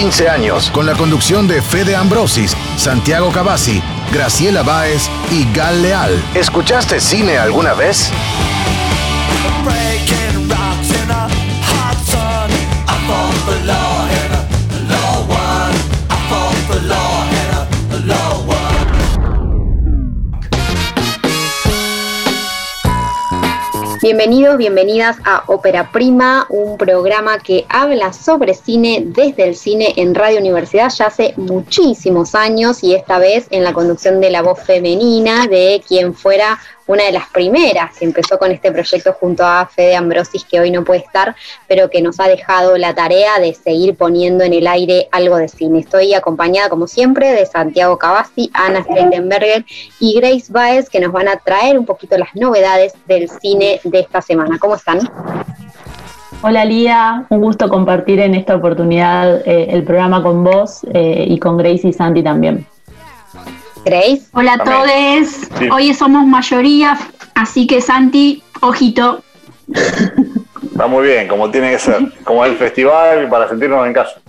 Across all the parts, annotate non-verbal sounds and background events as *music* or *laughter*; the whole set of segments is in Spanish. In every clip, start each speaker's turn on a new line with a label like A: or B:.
A: 15 años, con la conducción de Fede Ambrosis, Santiago Cavazzi, Graciela Báez y Gal Leal. ¿Escuchaste cine alguna vez?
B: Bienvenidos, bienvenidas a Ópera Prima, un programa que habla sobre cine desde el cine en Radio Universidad ya hace muchísimos años y esta vez en la conducción de la voz femenina de quien fuera una de las primeras que empezó con este proyecto junto a Fede Ambrosis, que hoy no puede estar, pero que nos ha dejado la tarea de seguir poniendo en el aire algo de cine. Estoy acompañada, como siempre, de Santiago Cavazzi, Ana Steinberger y Grace Baez, que nos van a traer un poquito las novedades del cine de esta semana. ¿Cómo están?
C: Hola Lía, un gusto compartir en esta oportunidad eh, el programa con vos eh, y con Grace y Santi también.
B: Grace.
D: Hola a todos. Hoy somos mayoría, así que Santi, ojito.
E: Está muy bien, como tiene que ser. Como el festival para sentirnos en casa.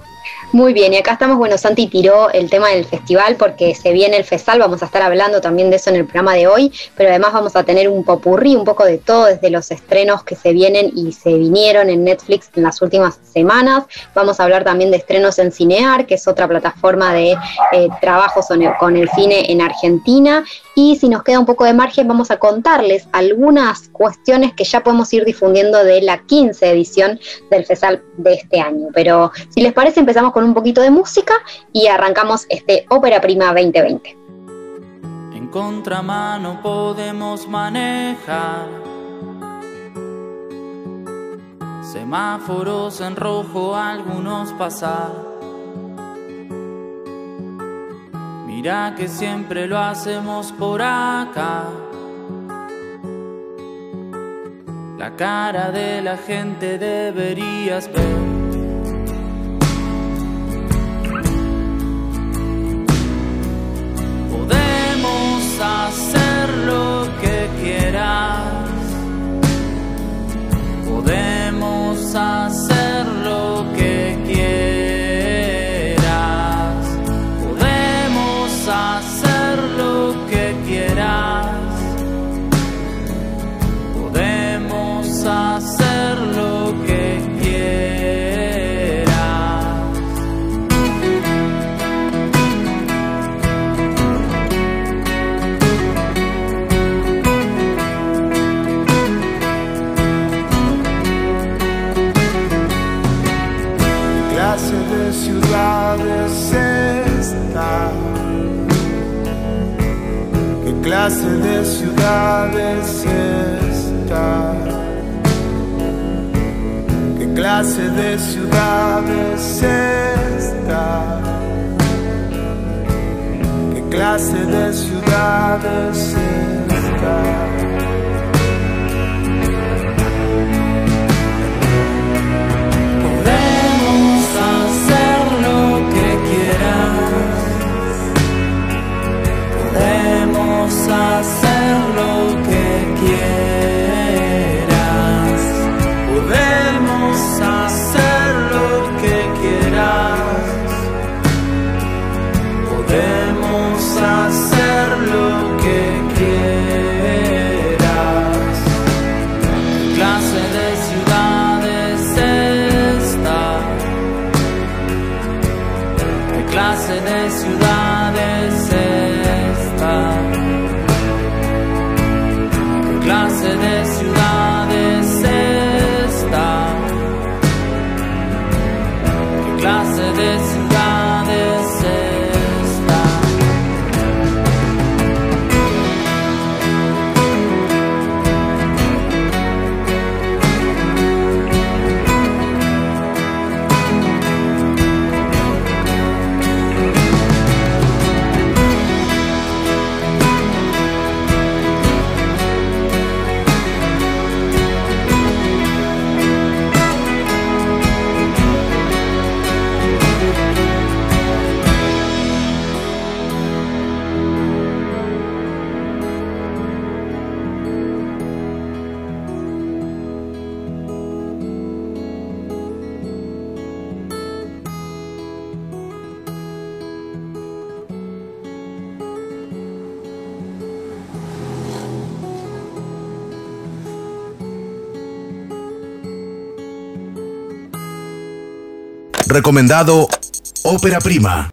B: Muy bien, y acá estamos, bueno, Santi tiró el tema del festival porque se viene el FESAL, vamos a estar hablando también de eso en el programa de hoy, pero además vamos a tener un popurrí, un poco de todo, desde los estrenos que se vienen y se vinieron en Netflix en las últimas semanas. Vamos a hablar también de estrenos en Cinear, que es otra plataforma de eh, trabajos con el cine en Argentina. Y si nos queda un poco de margen, vamos a contarles algunas cuestiones que ya podemos ir difundiendo de la 15 edición del FESAL de este año. Pero si les parece, empezamos con con un poquito de música y arrancamos este Ópera Prima 2020.
F: En contramano podemos manejar semáforos en rojo, algunos pasar. Mira que siempre lo hacemos por acá. La cara de la gente deberías ver. Hacer lo que quieras. Podemos hacer
G: clase de ciudades esta? ¿Qué clase de ciudades esta? ¿Qué clase de ciudades esta?
F: hacer lo que quieras. Podemos hacer lo que quieras. Podemos hacer lo que quieras. ¿Qué clase de ciudad es esta? ¿Qué clase de ciudad es esta? Clase de
A: Recomendado Ópera Prima.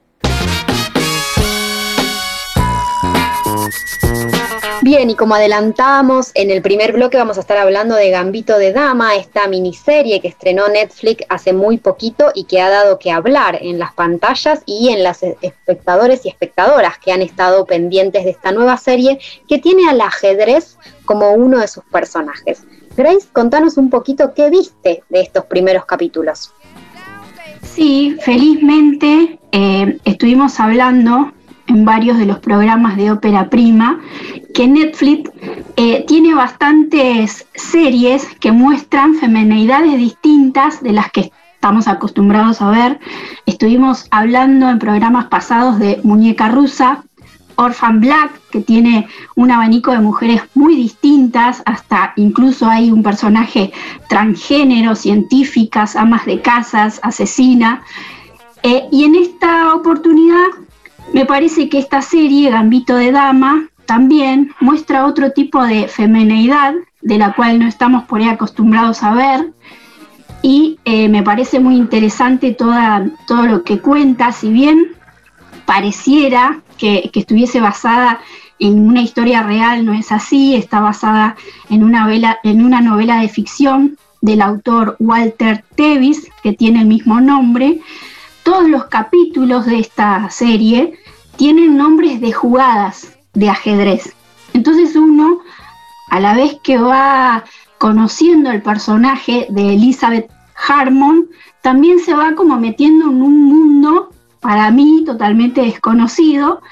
B: Bien, y como adelantamos, en el primer bloque vamos a estar hablando de Gambito de Dama, esta miniserie que estrenó Netflix hace muy poquito y que ha dado que hablar en las pantallas y en las espectadores y espectadoras que han estado pendientes de esta nueva serie que tiene al ajedrez como uno de sus personajes. Grace, contanos un poquito qué viste de estos primeros capítulos.
D: Sí, felizmente eh, estuvimos hablando en varios de los programas de ópera prima, que Netflix eh, tiene bastantes series que muestran femenidades distintas de las que estamos acostumbrados a ver. Estuvimos hablando en programas pasados de Muñeca Rusa, Orphan Black, que tiene un abanico de mujeres muy distintas, hasta incluso hay un personaje transgénero, científicas, amas de casas, asesina. Eh, y en esta oportunidad me parece que esta serie, Gambito de Dama, también muestra otro tipo de femineidad de la cual no estamos por ahí acostumbrados a ver. Y eh, me parece muy interesante toda, todo lo que cuenta, si bien pareciera que, estuviese basada en una historia real, no es así, está basada en una, en una novela de ficción del autor Walter Tevis, que tiene el mismo nombre, todos los capítulos de esta serie tienen nombres de jugadas de ajedrez. Entonces uno, a la vez que va conociendo el personaje de Elizabeth Harmon, también se va como metiendo en un mundo para mí totalmente desconocido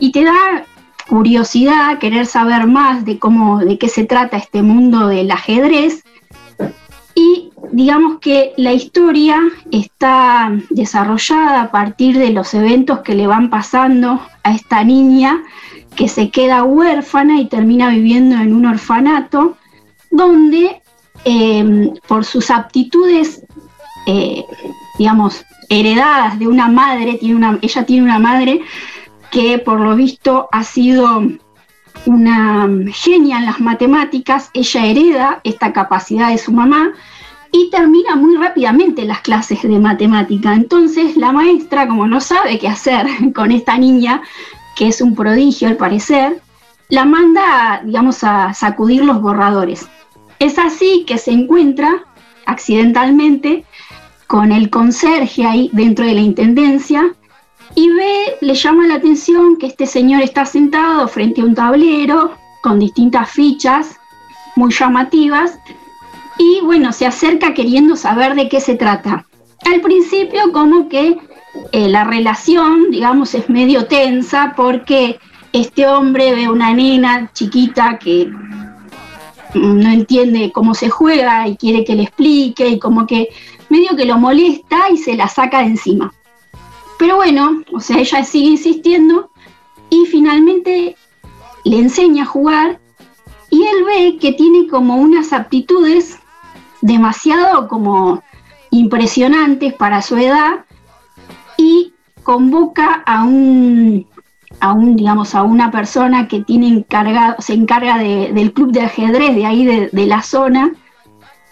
D: y te da curiosidad, querer saber más de cómo, de qué se trata este mundo del ajedrez. Y digamos que la historia está desarrollada a partir de los eventos que le van pasando a esta niña que se queda huérfana y termina viviendo en un orfanato donde em, por sus aptitudes, eh, digamos, heredadas de una madre, ella tiene una madre que por lo visto ha sido una genia en las matemáticas, ella hereda esta capacidad de su mamá, y termina muy rápidamente las clases de matemática. Entonces la maestra, como no sabe qué hacer *laughs* con esta niña, que es un prodigio al parecer, la manda, digamos, a sacudir los borradores. Es así que se encuentra accidentalmente con el conserje ahí dentro de la intendencia y ve, le llama la atención que este señor está sentado frente a un tablero con distintas fichas muy llamativas y bueno, se acerca queriendo saber de qué se trata. Al principio como que eh, la relación, digamos, es medio tensa porque este hombre ve una nena chiquita que no entiende cómo se juega y quiere que le explique y como que medio que lo molesta y se la saca de encima. Pero bueno, o sea, ella sigue insistiendo y finalmente le enseña a jugar y él ve que tiene como unas aptitudes demasiado como impresionantes para su edad y convoca a un, a un digamos, a una persona que tiene encargado, se encarga del club de ajedrez de ahí de, la zona.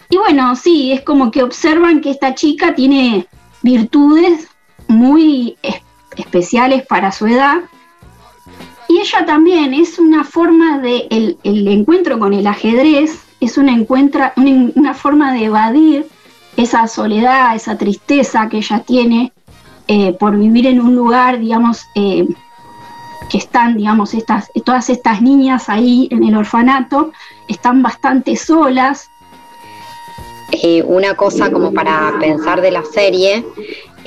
D: Y bueno, sí, es como que observan que esta chica tiene virtudes muy especiales para su edad. Y ella también es una forma de el encuentro con el ajedrez es una, encuentra, una, forma de evadir esa soledad, esa tristeza que ella tiene eh, por vivir en un lugar, digamos, eh, que están, digamos, estas, todas estas niñas ahí en el orfanato, están bastante solas.
B: Una cosa como para pensar de la serie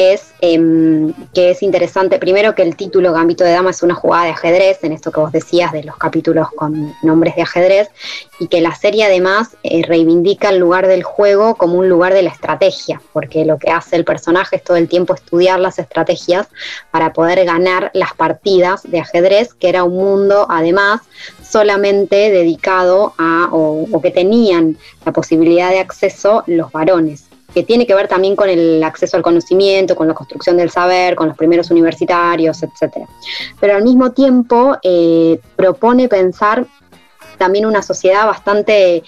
B: es em, que es interesante, primero que el título Gambito de Dama es una jugada de ajedrez, en esto que vos decías de los capítulos con nombres de ajedrez, y que la serie además eh, reivindica el lugar del juego como un lugar de la estrategia, porque lo que hace el personaje es todo el tiempo estudiar las estrategias para poder ganar las partidas de ajedrez, que era un mundo además solamente dedicado a, o que tenían la posibilidad de acceso los varones que tiene que ver también con el acceso al conocimiento, con la construcción del saber, con los primeros universitarios, etc. Pero al mismo tiempo eh, propone pensar también una sociedad bastante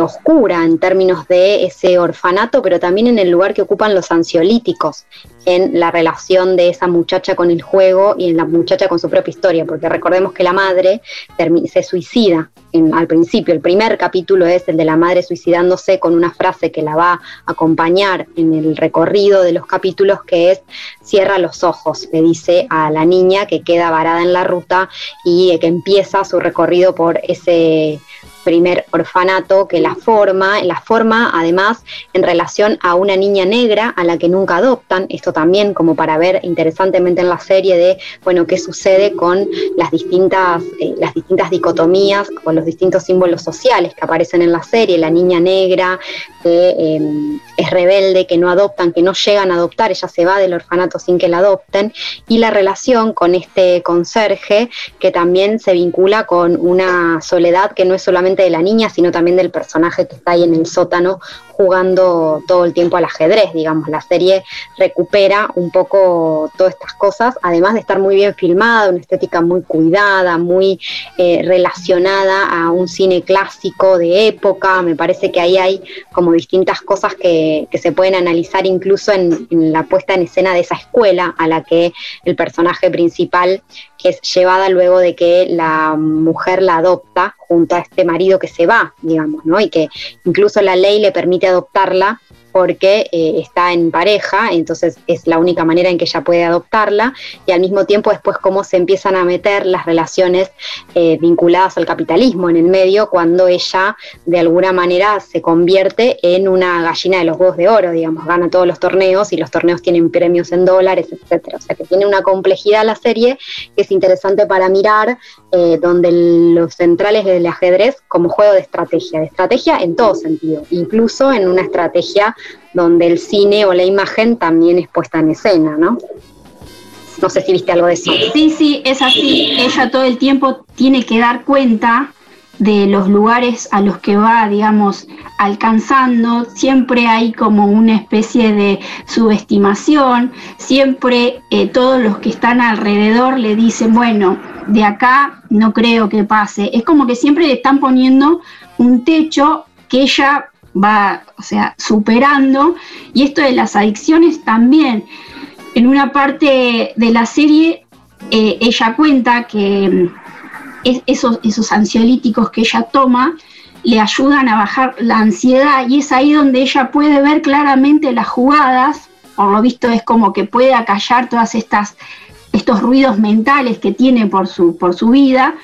B: oscura en términos de ese orfanato, pero también en el lugar que ocupan los ansiolíticos, en la relación de esa muchacha con el juego y en la muchacha con su propia historia, porque recordemos que la madre se suicida al principio. El primer capítulo es el de la madre suicidándose con una frase que la va a acompañar en el recorrido de los capítulos, que es cierra los ojos, le dice a la niña que queda varada en la ruta y que empieza su recorrido por ese primer orfanato que la forma, la forma además en relación a una niña negra a la que nunca adoptan, esto también como para ver interesantemente en la serie de, bueno, qué sucede con las distintas, eh, las distintas dicotomías, con los distintos símbolos sociales que aparecen en la serie, la niña negra que em, es rebelde, que no adoptan, que no llegan a adoptar, ella se va del orfanato sin que la adopten, y la relación con este conserje que también se vincula con una soledad que no es solamente de la niña, sino también del personaje que está ahí en el sótano jugando todo el tiempo al ajedrez, digamos. La serie recupera un poco todas estas cosas, además de estar muy bien filmada, una estética muy cuidada, muy eh, relacionada a un cine clásico de época. Me parece que ahí hay como distintas cosas que, se pueden analizar incluso en, la puesta en escena de esa escuela a la que el personaje principal es llevada luego de que la mujer la adopta junto a este marido que se va, digamos, ¿no? Y que incluso la ley le permite adoptarla porque eh, está en pareja, entonces es la única manera en que ella puede adoptarla, y al mismo tiempo después cómo se empiezan a meter las relaciones eh, vinculadas al capitalismo en el medio cuando ella de alguna manera se convierte en una gallina de los huevos de oro, digamos, gana todos los torneos y los torneos tienen premios en dólares, etcétera. O sea que tiene una complejidad la serie que es interesante para mirar, eh, donde los centrales del ajedrez como juego de estrategia, de estrategia en todo sentido, incluso en una estrategia donde el cine o la imagen también es puesta en escena, ¿no? No sé si viste algo de eso.
D: Sí, sí, es así. Ella todo el tiempo tiene que dar cuenta de los lugares a los que va, digamos, alcanzando. Siempre hay como una especie de subestimación. Siempre eh, todos los que están alrededor le dicen, bueno, de acá no creo que pase. Es como que siempre le están poniendo un techo que ella va, o sea, superando. Y esto de las adicciones también. En una parte de la serie, eh, ella cuenta que mm, esos, esos ansiolíticos que ella toma le ayudan a bajar la ansiedad y es ahí donde ella puede ver claramente las jugadas, por lo visto es como que puede acallar todas estas estos ruidos mentales que tiene por su, por su vida,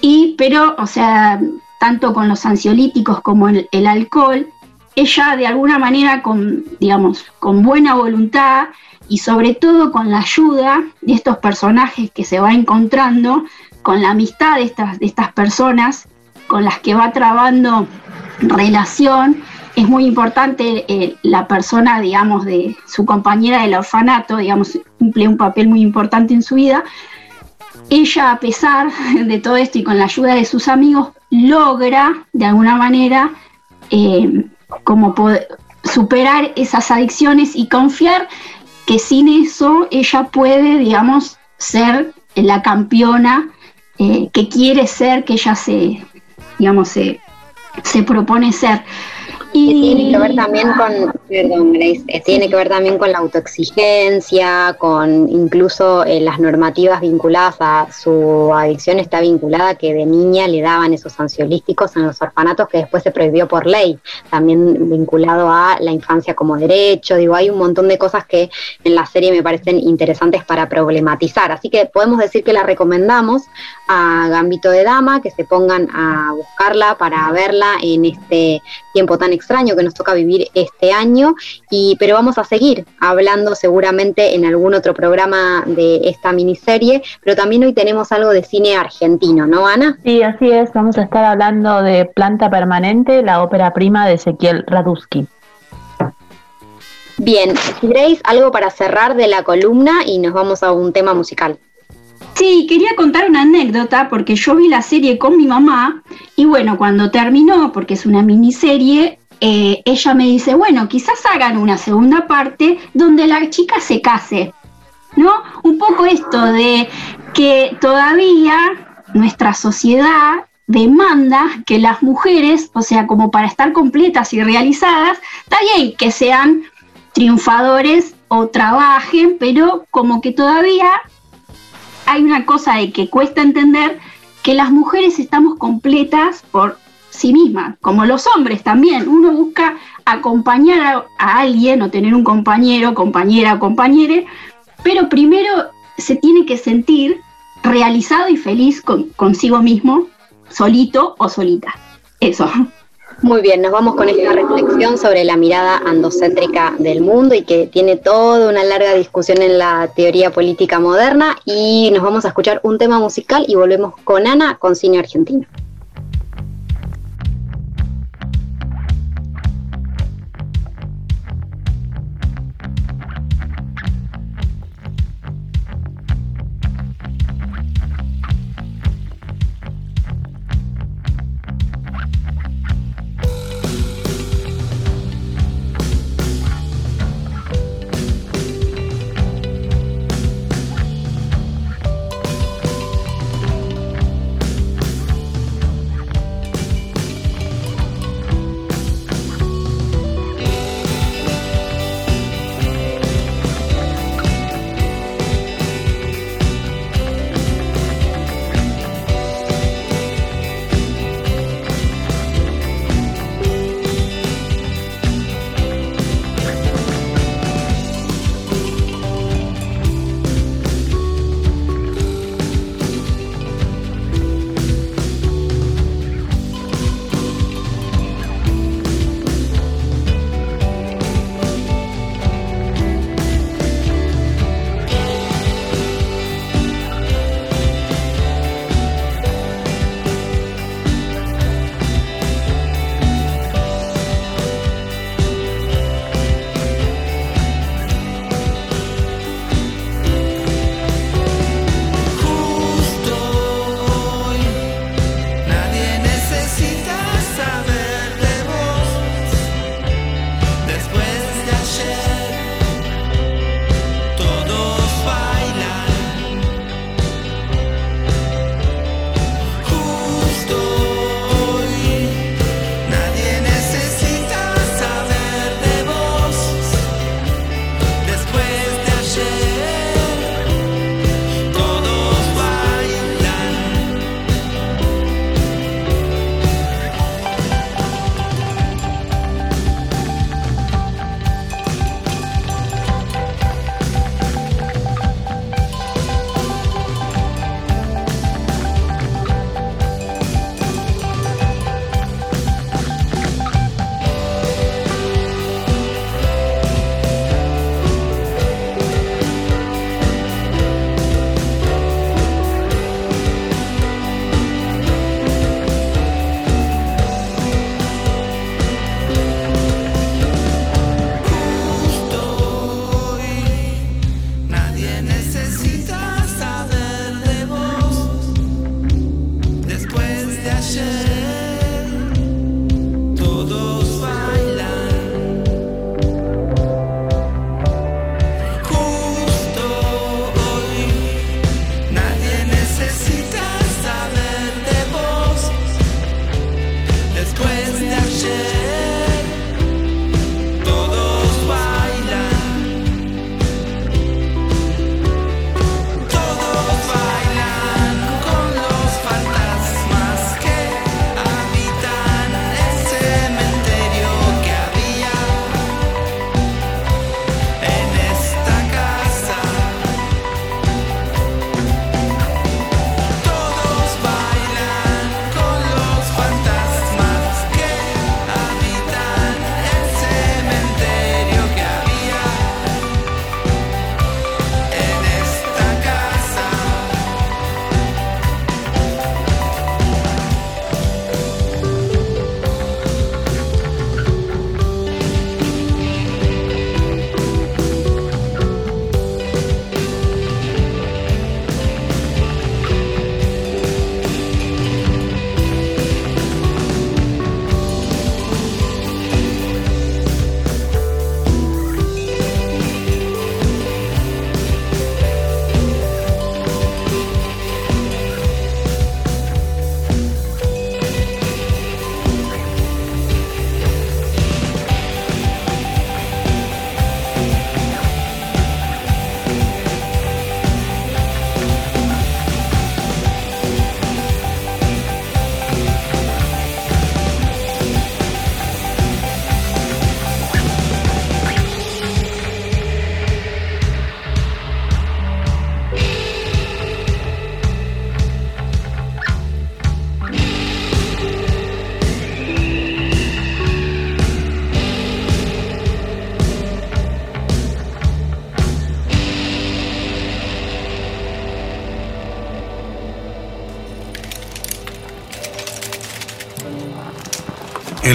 D: y pero, o sea, tanto con los ansiolíticos como el, el alcohol, ella de alguna manera con, digamos, con buena voluntad y sobre todo con la ayuda de estos personajes que se va encontrando, con la amistad de estas, de estas personas con las que va trabando relación, es muy importante eh, la persona, digamos, de su compañera del orfanato, digamos, cumple un papel muy importante en su vida. Ella, a pesar *laughs* de todo esto y con la ayuda de sus amigos, logra de alguna manera eh, como poder superar esas adicciones y confiar que sin eso ella puede, digamos, ser la campeona eh, que quiere ser, que ella se, digamos, se, se propone ser.
B: Y tiene que ver también con, perdón, Grace, eh, tiene que ver también con la autoexigencia, con incluso eh, las normativas vinculadas a su adicción está vinculada que de niña le daban esos ansiolísticos en los orfanatos que después se prohibió por ley, también vinculado a la infancia como derecho, digo, hay un montón de cosas que en la serie me parecen interesantes para problematizar, así que podemos decir que la recomendamos a Gambito de Dama, que se pongan a buscarla para verla en este tiempo tan extraño que nos toca vivir este año, y, pero vamos a seguir hablando seguramente en algún otro programa de esta miniserie, pero también hoy tenemos algo de cine argentino, ¿no, Ana?
C: Sí, así es, vamos a estar hablando de Planta Permanente, la ópera prima de Ezequiel Radusky.
B: Bien, Grace, algo para cerrar de la columna y nos vamos a un tema musical.
D: Sí, quería contar una anécdota porque yo vi la serie con mi mamá y bueno, cuando terminó, porque es una miniserie, eh, ella me dice, bueno, quizás hagan una segunda parte donde la chica se case, ¿no? Un poco esto de que todavía nuestra sociedad demanda que las mujeres, o sea, como para estar completas y realizadas, está bien que sean triunfadores o trabajen, pero como que todavía hay una cosa de que cuesta entender que las mujeres estamos completas por sí mismas, como los hombres también. Uno busca acompañar a, alguien o tener un compañero, compañera o compañere, pero primero se tiene que sentir realizado y feliz consigo mismo, solito o solita. Eso.
B: Muy bien, nos vamos con esta reflexión sobre la mirada andocéntrica del mundo y que tiene toda una larga discusión en la teoría política moderna y nos vamos a escuchar un tema musical y volvemos con Ana con cine argentino.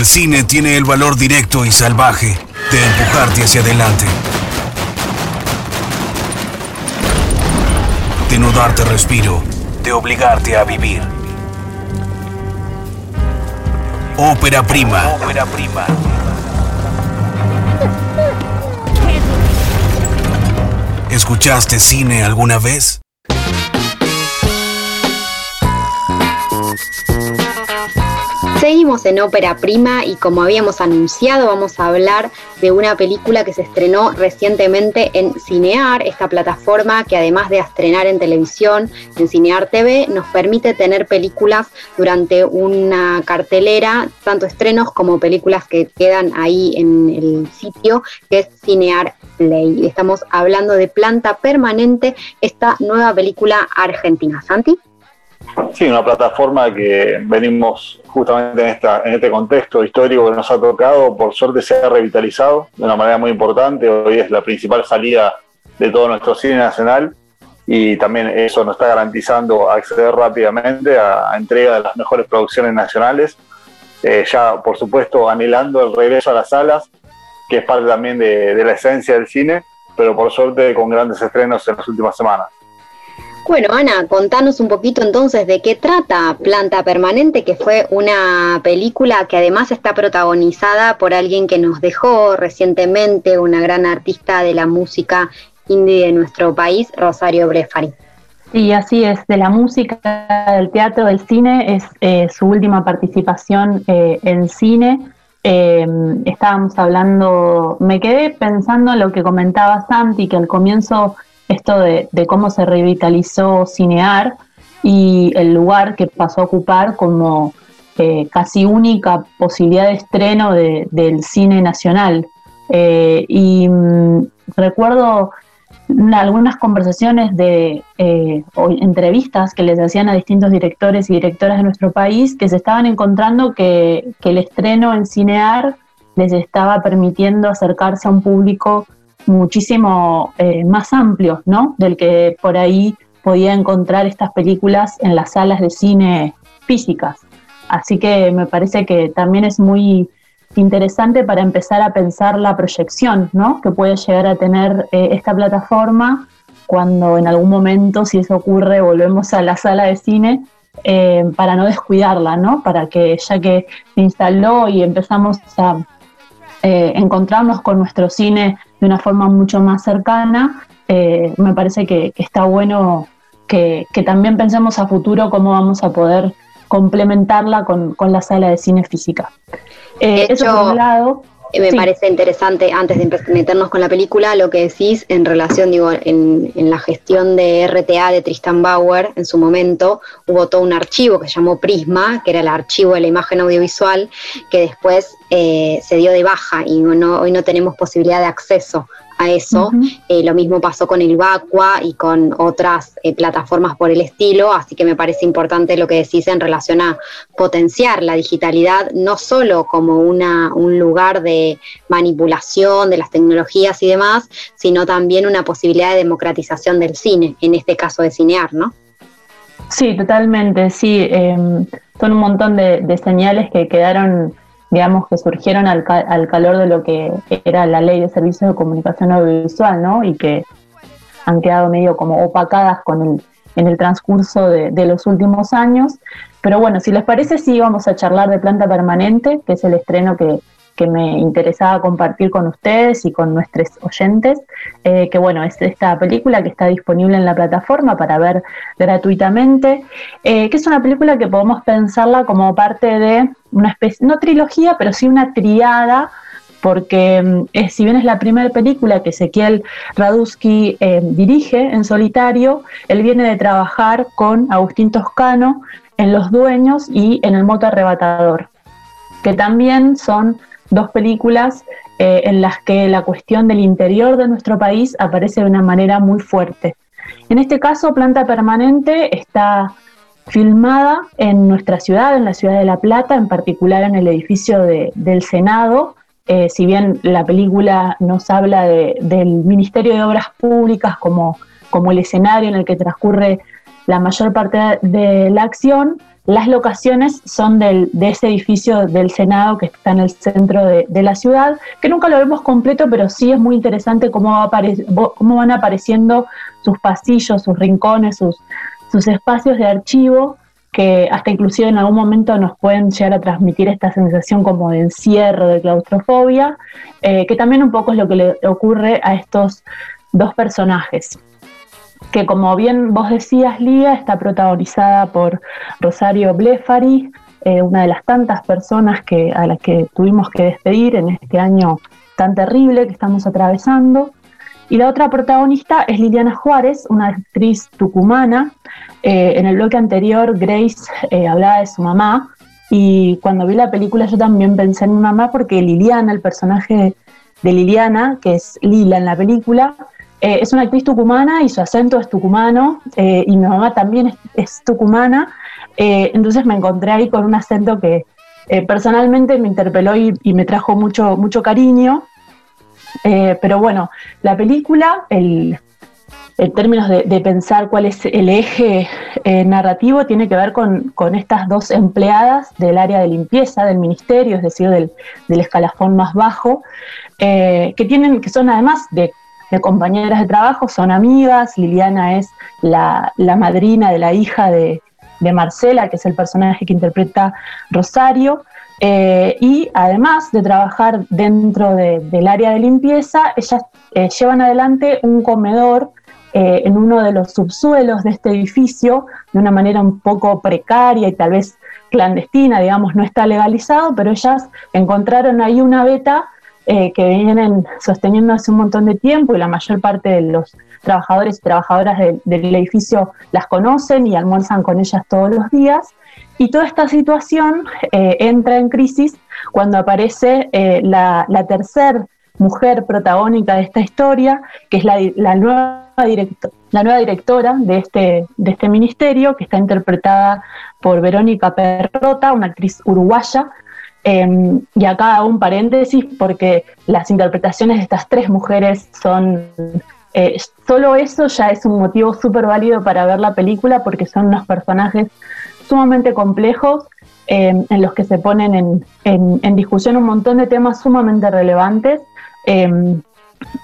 A: El cine tiene el valor directo y salvaje de empujarte hacia adelante. De no darte respiro, de obligarte a vivir. Ópera prima. Ópera prima. ¿Escuchaste cine alguna vez?
B: Seguimos en Ópera Prima y como habíamos anunciado vamos a hablar de una película que se estrenó recientemente en Cinear, esta plataforma que además de estrenar en televisión, en Cinear TV, nos permite tener películas durante una cartelera, tanto estrenos como películas que quedan ahí en el sitio, que es Cinear Play. Estamos hablando de Planta Permanente, esta nueva película argentina. Santi.
E: Sí, una plataforma que venimos justamente en, esta, en este contexto histórico que nos ha tocado, por suerte se ha revitalizado de una manera muy importante. Hoy es la principal salida de todo nuestro cine nacional y también eso nos está garantizando acceder rápidamente a, entrega de las mejores producciones nacionales. Eh, ya, por supuesto, anhelando el regreso a las salas, que es parte también de la esencia del cine, pero por suerte con grandes estrenos en las últimas semanas.
B: Bueno, Ana, contanos un poquito entonces de qué trata Planta Permanente, que fue una película que además está protagonizada por alguien que nos dejó recientemente, una gran artista de la música indie de nuestro país, Rosario Brefari.
C: Sí, así es, de la música, del teatro, del cine, es eh, su última participación eh, en cine. Eh, estábamos hablando, me quedé pensando en lo que comentaba Santi, que al comienzo esto de, cómo se revitalizó Cinear y el lugar que pasó a ocupar como eh, casi única posibilidad de estreno del cine nacional. Eh, y mm, recuerdo algunas conversaciones de eh, entrevistas que les hacían a distintos directores y directoras de nuestro país que se estaban encontrando que, que el estreno en Cinear les estaba permitiendo acercarse a un público muchísimo eh, más amplio, ¿no? Del que por ahí podía encontrar estas películas en las salas de cine físicas. Así que me parece que también es muy interesante para empezar a pensar la proyección, ¿no? Que puede llegar a tener eh, esta plataforma cuando en algún momento, si eso ocurre, volvemos a la sala de cine eh, para no descuidarla, ¿no? Para que ya que se instaló y empezamos a encontrarnos con nuestro cine de una forma mucho más cercana, eh, me parece que, está bueno que, también pensemos a futuro cómo vamos a poder complementarla con, la sala de cine física.
B: Eh, eso por un lado. Eh, me parece interesante, antes de meternos con la película, lo que decís en relación, digo, en, la gestión de RTA de Tristan Bauer, en su momento, hubo todo un archivo que se llamó Prisma, que era el archivo de la imagen audiovisual, que después se dio de baja y hoy no tenemos posibilidad de acceso a eso. Eh, lo mismo pasó con el Vacua y con otras eh, plataformas por el estilo, así que me parece importante lo que decís en relación a potenciar la digitalidad, no solo como una, un lugar de manipulación de las tecnologías y demás, sino también una posibilidad de democratización del cine, en este caso de cinear, ¿no?
C: Sí, totalmente, sí. Em, son un montón de señales que quedaron digamos, que surgieron al, calor de lo que era la ley de servicios de comunicación audiovisual, ¿no? Y que han quedado medio como opacadas con el, en el transcurso de, los últimos años. Pero bueno, si les parece, sí vamos a charlar de Planta Permanente, que es el estreno que, que me interesaba compartir con ustedes y con nuestros oyentes, eh, que bueno, es esta película que está disponible en la plataforma para ver gratuitamente, eh, que es una película que podemos pensarla como parte de una especie, no trilogía, pero sí una triada, porque mm, si bien es la primera película que Ezequiel Radusky eh, dirige en solitario, él viene de trabajar con Agustín Toscano en Los Dueños y en El Moto Arrebatador, que también son dos películas eh, en las que la cuestión del interior de nuestro país aparece de una manera muy fuerte. En este caso, Planta Permanente está filmada en nuestra ciudad, en la ciudad de La Plata, en particular en el edificio del Senado. Eh, si bien la película nos habla del Ministerio de Obras Públicas como, como el escenario en el que transcurre la mayor parte de la acción, las locaciones son del, de ese edificio del Senado que está en el centro de, la ciudad, que nunca lo vemos completo, pero sí es muy interesante cómo, va cómo van apareciendo sus pasillos, sus rincones, sus, sus espacios de archivo, que hasta inclusive en algún momento nos pueden llegar a transmitir esta sensación como de encierro, de claustrofobia, eh, que también un poco es lo que le ocurre a estos dos personajes que como bien vos decías, Lía, está protagonizada por Rosario Blefari, eh, una de las tantas personas que, a las que tuvimos que despedir en este año tan terrible que estamos atravesando. Y la otra protagonista es Liliana Juárez, una actriz tucumana. Eh, en el bloque anterior, Grace eh, hablaba de su mamá. Y cuando vi la película, yo también pensé en mi mamá, porque Liliana, el personaje de Liliana, que es Lila en la película, eh, es una actriz tucumana y su acento es tucumano eh, y mi mamá también es, tucumana, eh, entonces me encontré ahí con un acento que personalmente me interpeló y, me trajo mucho, mucho cariño. pero bueno, la película, en términos de, pensar cuál es el eje narrativo, tiene que ver con, estas dos empleadas del área de limpieza del ministerio, es decir, del, del escalafón más bajo, que, tienen, que son además de de compañeras de trabajo, son amigas, Liliana es la, madrina de la hija de, Marcela, que es el personaje que interpreta Rosario, eh, y además de trabajar dentro del área de limpieza, ellas eh, llevan adelante un comedor eh, en uno de los subsuelos de este edificio, de una manera un poco precaria y tal vez clandestina, digamos, no está legalizado, pero ellas encontraron ahí una beta eh, que vienen sosteniendo hace un montón de tiempo y la mayor parte de los trabajadores y trabajadoras del edificio las conocen y almuerzan con ellas todos los días. Y toda esta situación eh, entra en crisis cuando aparece eh, la, la tercera mujer protagónica de esta historia, que es la, la nueva, la nueva directora de este, de este ministerio, que está interpretada por Verónica Perrota, una actriz uruguaya, Em, y acá hago un paréntesis porque las interpretaciones de estas tres mujeres son... Eh, solo eso ya es un motivo súper válido para ver la película porque son unos personajes sumamente complejos em, en los que se ponen en, discusión un montón de temas sumamente relevantes. Em,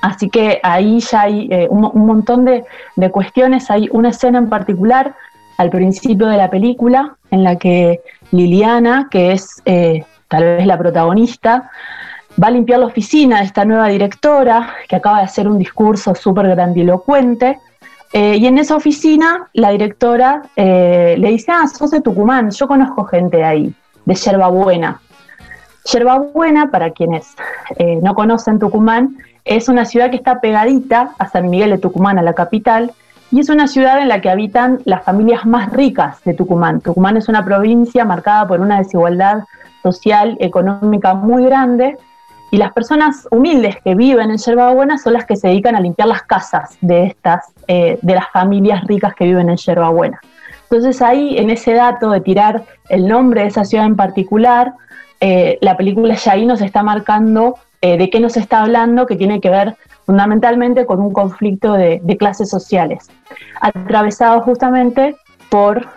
C: así que ahí ya hay eh, un, montón de, de, cuestiones. Hay una escena en particular al principio de la película en la que Liliana, que es eh, tal vez la protagonista, va a limpiar la oficina de esta nueva directora que acaba de hacer un discurso súper grandilocuente. Eh, y en esa oficina la directora eh, le dice, ah, sos de Tucumán, yo conozco gente ahí, de Yerbabuena. Yerbabuena, para quienes eh, no conocen Tucumán, es una ciudad que está pegadita a San Miguel de Tucumán, a la capital, y es una ciudad en la que habitan las familias más ricas de Tucumán. Tucumán es una provincia marcada por una desigualdad social, económica muy grande, y las personas humildes que viven en Yerbabuena son las que se dedican a limpiar las casas de estas, eh, de las familias ricas que viven en Yerbabuena. Entonces ahí, en ese dato de tirar el nombre de esa ciudad en particular, eh, la película ya ahí nos está marcando eh, de qué nos está hablando, que tiene que ver fundamentalmente con un conflicto de, de clases sociales, atravesado justamente por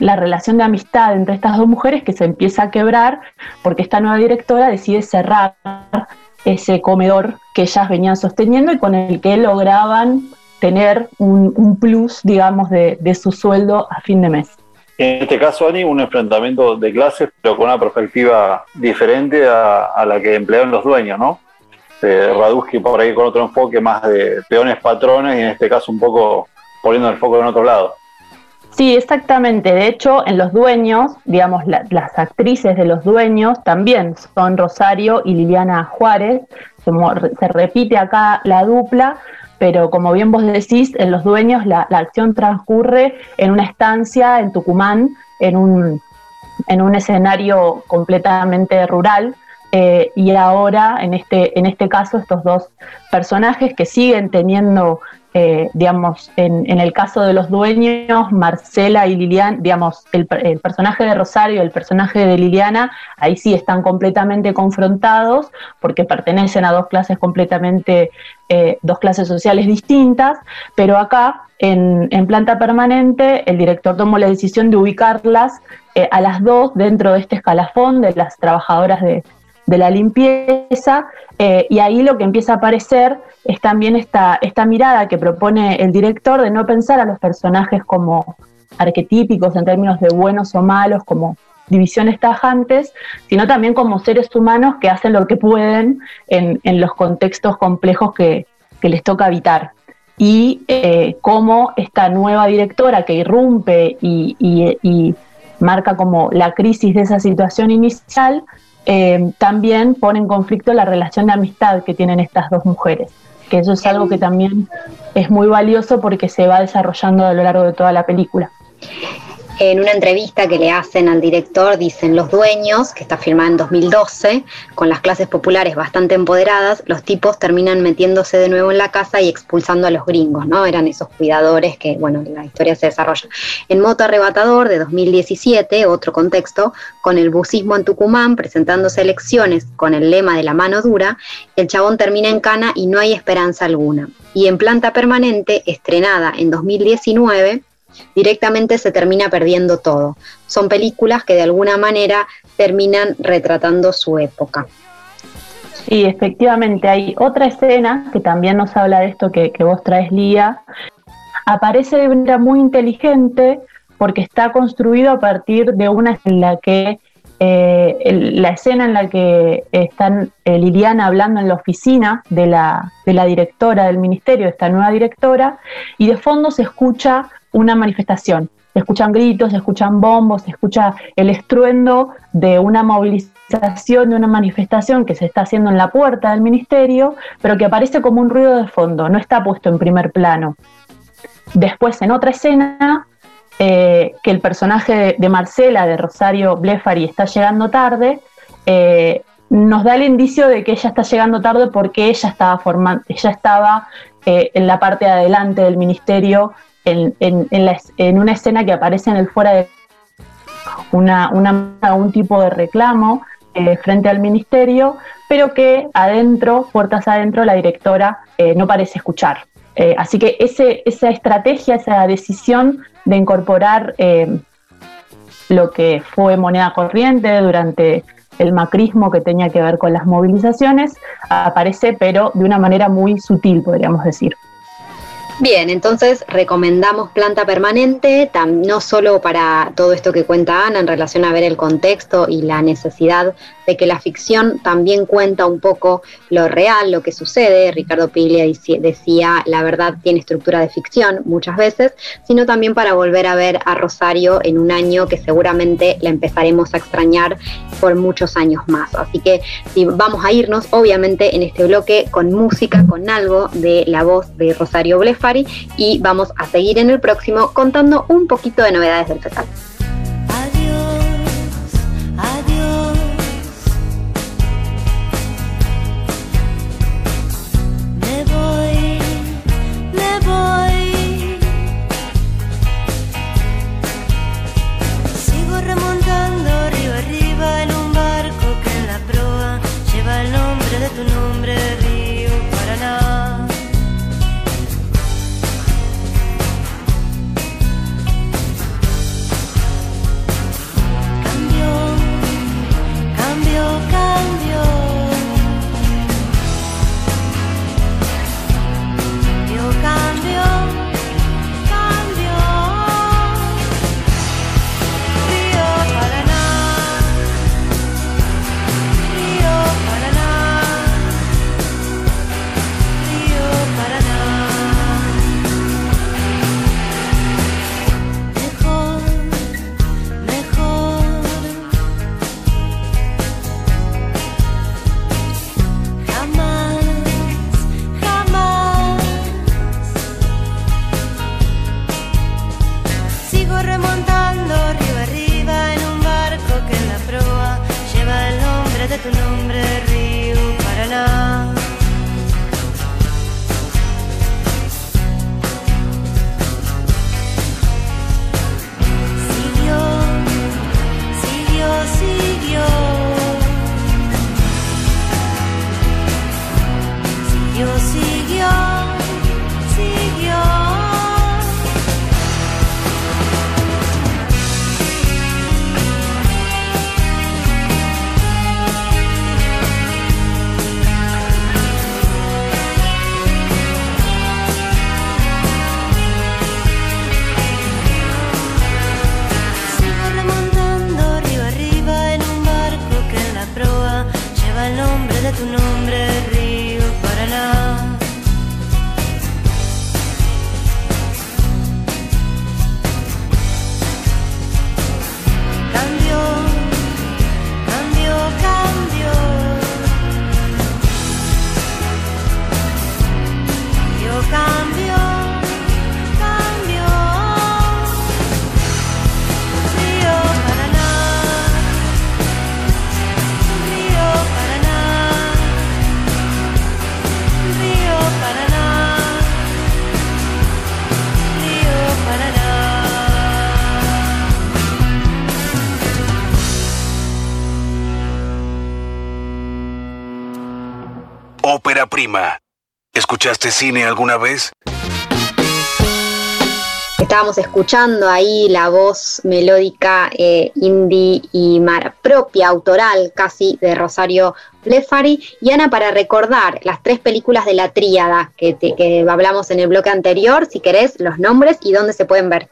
C: la relación de amistad entre estas dos mujeres que se empieza a quebrar porque esta nueva directora decide cerrar ese comedor que ellas venían sosteniendo y con el que lograban tener un, plus, digamos, de, su sueldo a fin de mes.
E: En este caso, Ani, un enfrentamiento de clases, pero con una perspectiva diferente a, la que emplearon los dueños, ¿no? Eh, por ahí con otro enfoque más de peones patrones y en este caso un poco poniendo el foco en otro lado.
C: Sí, exactamente. De hecho, en Los Dueños, digamos, las actrices de Los Dueños también son Rosario y Liliana Juárez. Se, repite acá la dupla, pero como bien vos decís, en Los Dueños la, acción transcurre en una estancia en Tucumán, en un, en un escenario completamente rural. Eh, y ahora, en este, en este caso, estos dos personajes que siguen teniendo eh, digamos, en, el caso de los dueños, Marcela y Liliana, digamos, el, personaje de Rosario, el personaje de Liliana, ahí sí están completamente confrontados porque pertenecen a dos clases completamente, eh, dos clases sociales distintas, pero acá en, planta permanente el director tomó la decisión de ubicarlas eh, a las dos dentro de este escalafón de las trabajadoras de, de la limpieza, eh, y ahí lo que empieza a aparecer es también esta, esta mirada que propone el director de no pensar a los personajes como arquetípicos en términos de buenos o malos, como divisiones tajantes, sino también como seres humanos que hacen lo que pueden en, los contextos complejos que, les toca habitar. Y eh, cómo esta nueva directora que irrumpe y, y marca como la crisis de esa situación inicial, eh, también pone en conflicto la relación de amistad que tienen estas dos mujeres, que eso es algo que también es muy valioso porque se va desarrollando a lo largo de toda la película.
B: En una entrevista que le hacen al director, dicen los dueños, que está firmada en 2012, con las clases populares bastante empoderadas, los tipos terminan metiéndose de nuevo en la casa y expulsando a los gringos, ¿no? Eran esos cuidadores que, bueno, la historia se desarrolla. En Moto Arrebatador de 2017, otro contexto, con el bucismo en Tucumán presentándose elecciones con el lema de la mano dura, el chabón termina en cana y no hay esperanza alguna. Y en Planta Permanente, estrenada en 2019, directamente se termina perdiendo todo. Son películas que de alguna manera terminan retratando su época.
C: Sí, efectivamente, hay otra escena que también nos habla de esto que, vos traes, Lía. Aparece de manera muy inteligente porque está construido a partir de una en la que eh, la escena en la que están eh, Liliana hablando en la oficina de la, de la directora del ministerio, esta nueva directora, y de fondo se escucha una manifestación. Se escuchan gritos, se escuchan bombos, se escucha el estruendo de una movilización, de una manifestación que se está haciendo en la puerta del ministerio, pero que aparece como un ruido de fondo, no está puesto en primer plano. Después, en otra escena, eh, que el personaje de Marcela, de Rosario Blefari, está llegando tarde, eh, nos da el indicio de que ella está llegando tarde porque ella estaba formando, ella estaba eh, en la parte de adelante del ministerio en, una escena que aparece en el fuera de una, un tipo de reclamo eh, frente al ministerio, pero que adentro, puertas adentro, la directora eh, no parece escuchar. Eh, así que ese, esa estrategia, esa decisión de incorporar lo que fue moneda corriente durante el macrismo que tenía que ver con las movilizaciones, aparece pero de una manera muy sutil, podríamos decir.
B: Bien, entonces recomendamos planta permanente, no solo para todo esto que cuenta Ana en relación a ver el contexto y la necesidad de que la ficción también cuenta un poco lo real, lo que sucede. Ricardo Piglia decía, la verdad tiene estructura de ficción muchas veces, sino también para volver a ver a Rosario en un año que seguramente la empezaremos a extrañar por muchos años más. Así que vamos a irnos, obviamente, en este bloque con música, con algo de la voz de Rosario Blefa y vamos a seguir en el próximo contando un poquito de novedades del festival.
A: Ópera prima. ¿Escuchaste cine alguna vez?
B: Estábamos escuchando ahí la voz melódica eh, indie y mar propia, autoral casi, de Rosario Blefari. Y Ana, para recordar las tres películas de la tríada que, te- que hablamos en el bloque anterior, si querés, los nombres y dónde se pueden ver.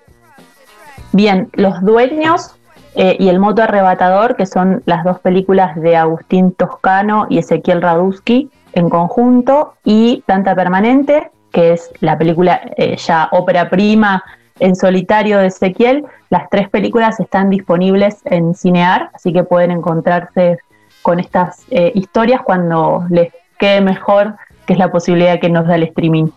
C: Bien, Los Dueños eh, y El Moto Arrebatador, que son las dos películas de Agustín Toscano y Ezequiel Radusky en conjunto, y Planta Permanente, que es la película eh, ya ópera prima en solitario de Ezequiel. Las tres películas están disponibles en Cinear, así que pueden encontrarse con estas eh, historias cuando les quede mejor, que es la posibilidad que nos da el streaming.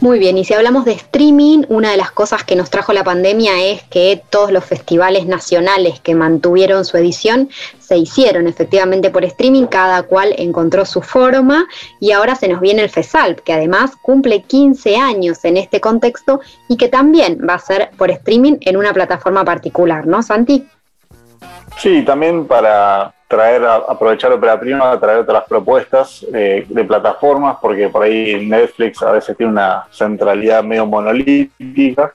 B: Muy bien, y si hablamos de streaming, una de las cosas que nos trajo la pandemia es que todos los festivales nacionales que mantuvieron su edición se hicieron efectivamente por streaming, cada cual encontró su forma y ahora se nos viene el FESALP, que además cumple 15 años en este contexto y que también va a ser por streaming en una plataforma particular, ¿no, Santi?
E: Sí, también para traer, aprovechar Opera Prima, traer otras propuestas eh, de plataformas, porque por ahí Netflix a veces tiene una centralidad medio monolítica,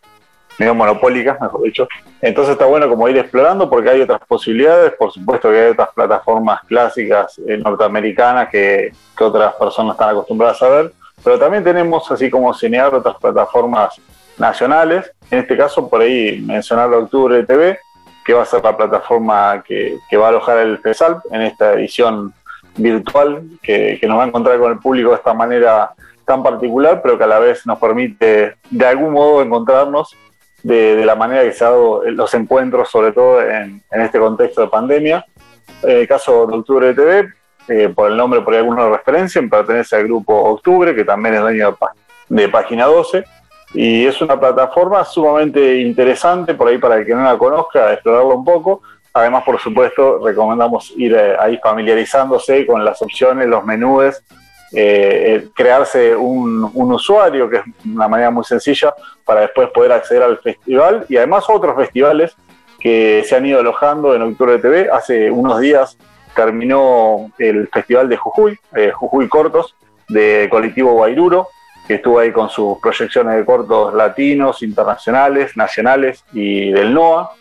E: medio monopólica, mejor dicho. Entonces está bueno como ir explorando porque hay otras posibilidades, por supuesto que hay otras plataformas clásicas eh, norteamericanas que, que otras personas están acostumbradas a ver, pero también tenemos, así como Cinear, otras plataformas nacionales, en este caso por ahí mencionar Octubre TV, que va a ser la plataforma que, que va a alojar el FESALP en esta edición virtual, que, que nos va a encontrar con el público de esta manera tan particular, pero que a la vez nos permite de algún modo encontrarnos de, de la manera que se han dado los encuentros, sobre todo en, en este contexto de pandemia. En el caso de Octubre TV, eh, por el nombre, por alguna referencia, pertenece al grupo Octubre, que también es dueño de, de Página 12, y es una plataforma sumamente interesante, por ahí para el que no la conozca, explorarla un poco. Además, por supuesto, recomendamos ir eh, ahí familiarizándose con las opciones, los menús, eh, eh, crearse un, usuario, que es una manera muy sencilla, para después poder acceder al festival y además otros festivales que se han ido alojando en Octubre TV. Hace unos días terminó el festival de Jujuy, eh, Jujuy Cortos, de colectivo Guairuro, que estuvo ahí con sus proyecciones de cortos latinos, internacionales, nacionales y del NOA.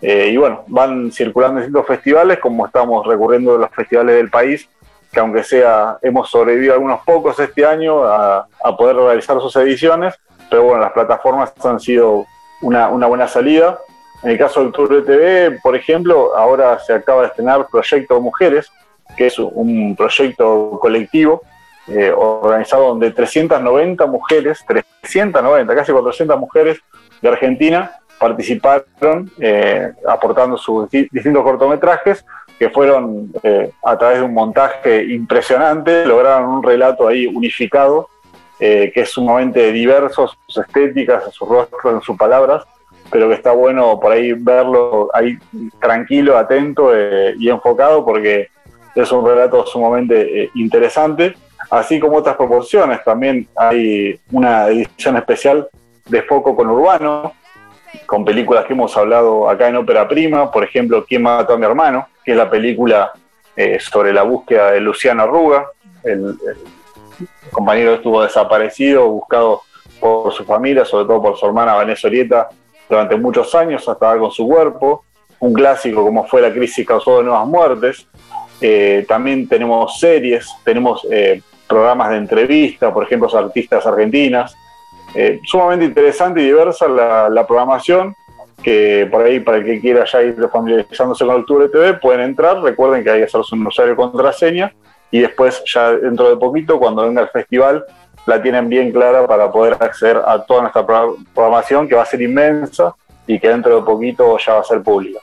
E: Eh, y bueno, van circulando distintos festivales, como estamos recurriendo a los festivales del país, que aunque sea, hemos sobrevivido algunos pocos este año a, poder realizar sus ediciones, pero bueno, las plataformas han sido una, una buena salida. En el caso del Tour de TV, por ejemplo, ahora se acaba de estrenar Proyecto Mujeres, que es un proyecto colectivo eh, organizado donde 390 mujeres, 390, casi 400 mujeres de Argentina participaron eh, aportando sus di- distintos cortometrajes que fueron eh, a través de un montaje impresionante, lograron un relato ahí unificado eh, que es sumamente diverso, sus estéticas, sus rostros, sus palabras, pero que está bueno por ahí verlo ahí tranquilo, atento eh, y enfocado porque es un relato sumamente eh, interesante, así como otras proporciones. También hay una edición especial de Foco con Urbano, con películas que hemos hablado acá en Ópera Prima, por ejemplo, ¿Quién mató a mi hermano? que es la película eh, sobre la búsqueda de Luciano Arruga, el, compañero estuvo desaparecido, buscado por su familia, sobre todo por su hermana Vanessa Orieta, durante muchos años hasta dar con su cuerpo. Un clásico como fue La crisis causó de nuevas muertes. Eh, también tenemos series, tenemos eh, programas de entrevista, por ejemplo, artistas argentinas. Eh, sumamente interesante y diversa la, la programación. que por ahí para el que quiera ya ir familiarizándose con Octubre TV pueden entrar, recuerden que hay que hacerse un usuario y contraseña y después ya dentro de poquito cuando venga el festival la tienen bien clara para poder acceder a toda nuestra programación que va a ser inmensa y que dentro de poquito ya va a ser pública.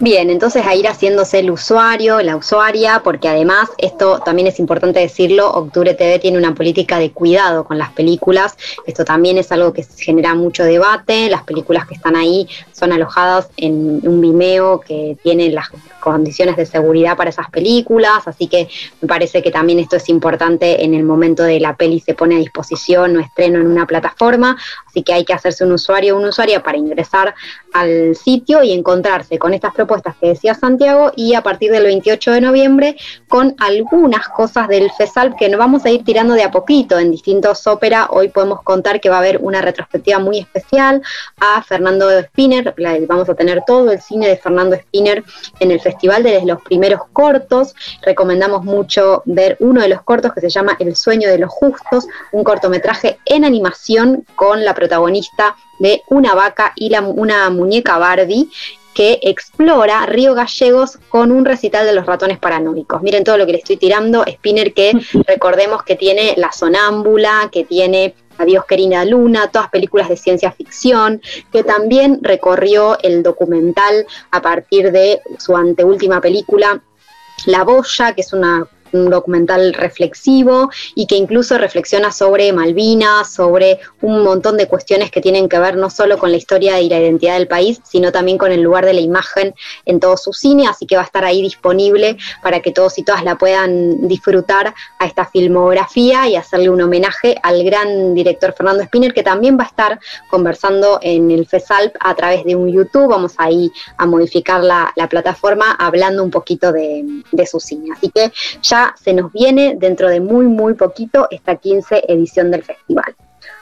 B: Bien, entonces a ir haciéndose el usuario, la usuaria, porque además, esto también es importante decirlo, Octubre TV tiene una política de cuidado con las películas, esto también es algo que genera mucho debate, las películas que están ahí son alojadas en un Vimeo que tiene las condiciones de seguridad para esas películas, así que me parece que también esto es importante en el momento de la peli se pone a disposición o estreno en una plataforma, así que hay que hacerse un usuario o una usuaria para ingresar al sitio y encontrarse con estas propuestas que decía Santiago y a partir del 28 de noviembre con algunas cosas del FESALP que nos vamos a ir tirando de a poquito en distintos ópera. Hoy podemos contar que va a haber una retrospectiva muy especial a Fernando Spinner, vamos a tener todo el cine de Fernando Spinner en el festival desde los primeros cortos. Recomendamos mucho ver uno de los cortos que se llama El sueño de los justos, un cortometraje en animación con la protagonista de una vaca y la, una muñeca Barbie que explora Río Gallegos con un recital de los ratones paranoicos. Miren todo lo que le estoy tirando. Spinner que *laughs* recordemos que tiene La Sonámbula, que tiene Adiós querida Luna, todas películas de ciencia ficción, que también recorrió el documental a partir de su anteúltima película, La Boya, que es una un documental reflexivo y que incluso reflexiona sobre Malvinas, sobre un montón de cuestiones que tienen que ver no solo con la historia y la identidad del país, sino también con el lugar de la imagen en todo su cine, así que va a estar ahí disponible para que todos y todas la puedan disfrutar a esta filmografía y hacerle un homenaje al gran director Fernando Spinner, que también va a estar conversando en el FESALP a través de un YouTube, vamos ahí a modificar la, plataforma hablando un poquito de, de su cine. Así que ya se nos viene dentro de muy, muy poquito esta 15 edición del festival.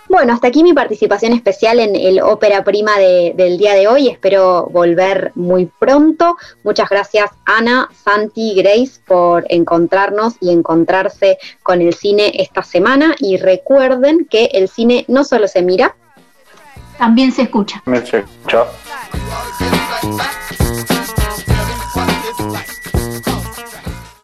B: Bueno, hasta aquí mi participación especial en el ópera prima del día de hoy. Espero volver muy pronto. Muchas gracias Ana, Santi, Grace por encontrarnos y encontrarse con el cine esta semana. Y recuerden que el cine no solo se mira,
D: también se escucha.
E: Me escucha.